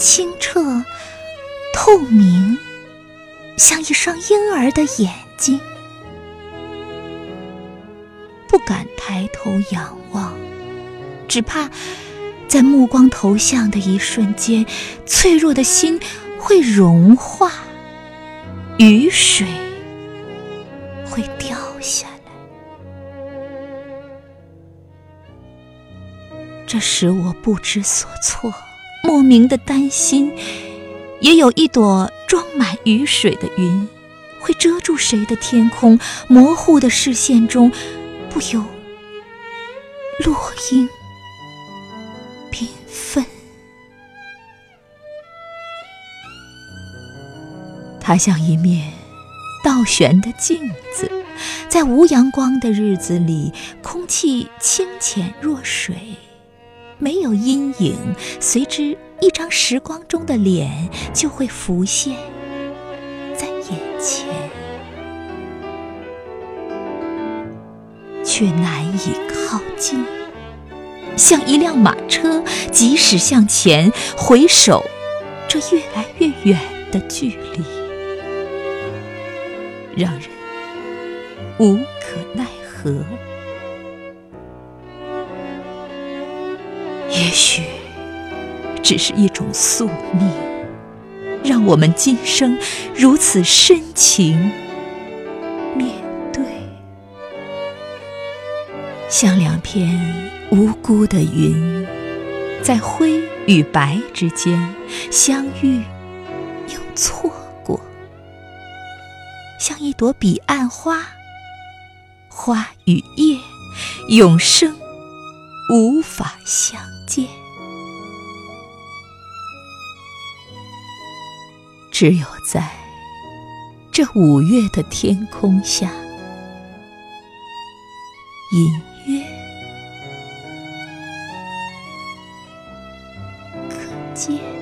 清澈透明，像一双婴儿的眼睛。不敢抬头仰望，只怕在目光投向的一瞬间，脆弱的心会融化，雨水会掉下来。这使我不知所措，莫名的担心。也有一朵装满雨水的云，会遮住谁的天空？模糊的视线中。不由落英缤纷，它像一面倒悬的镜子，在无阳光的日子里，空气清浅若水，没有阴影，随之一张时光中的脸就会浮现在眼前。却难以靠近，像一辆马车，即使向前回首，这越来越远的距离，让人无可奈何。也许只是一种宿命，让我们今生如此深情面对。像两片无辜的云，在灰与白之间相遇又错过；像一朵彼岸花，花与叶永生无法相见。只有在这五月的天空下，隐约。可见。